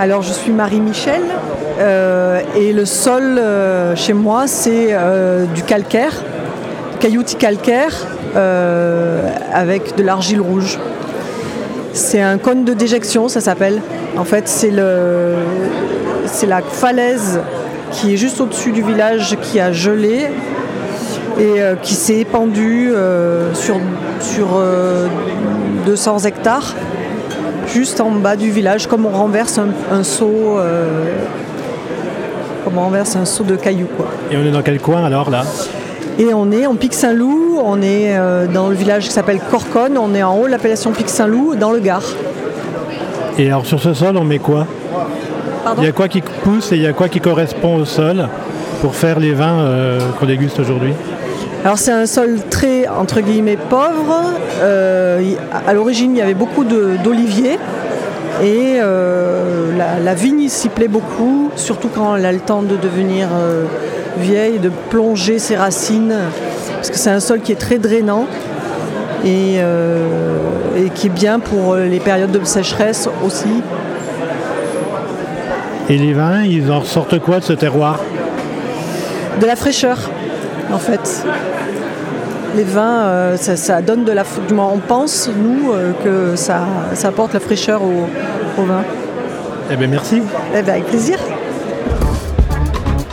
Alors je suis Marie-Michel euh, et le sol euh, chez moi c'est euh, du calcaire, cailloutis calcaire avec de l'argile rouge. C'est un cône de déjection, ça s'appelle. En fait, c'est la falaise qui est juste au-dessus du village qui a gelé et qui s'est épandue sur, sur 200 hectares juste en bas du village, comme on renverse un, seau. Euh, comme on renverse un seau de cailloux. Quoi. Et on est dans quel coin alors là? Et on est en Pic Saint-Loup, on est euh, dans le village qui s'appelle Corconne, on est en haut de l'appellation Pic Saint-Loup, dans le Gard. Et alors sur ce sol, on met quoi? Il y a quoi qui pousse et il y a quoi qui correspond au sol pour faire les vins euh, qu'on déguste aujourd'hui? Alors c'est un sol très entre guillemets pauvre. Euh, à l'origine il y avait beaucoup d'oliviers et euh, la, vigne s'y plaît beaucoup, surtout quand elle a le temps de devenir euh, vieille, de plonger ses racines, parce que c'est un sol qui est très drainant et, et qui est bien pour les périodes de sécheresse aussi. Et les vins, ils en sortent quoi de ce terroir? De la fraîcheur en fait. Les vins, euh, ça, donne de la. Du moins, on pense, nous, euh, que ça, apporte la fraîcheur au, vin. Eh bien, merci. Eh bien, avec plaisir.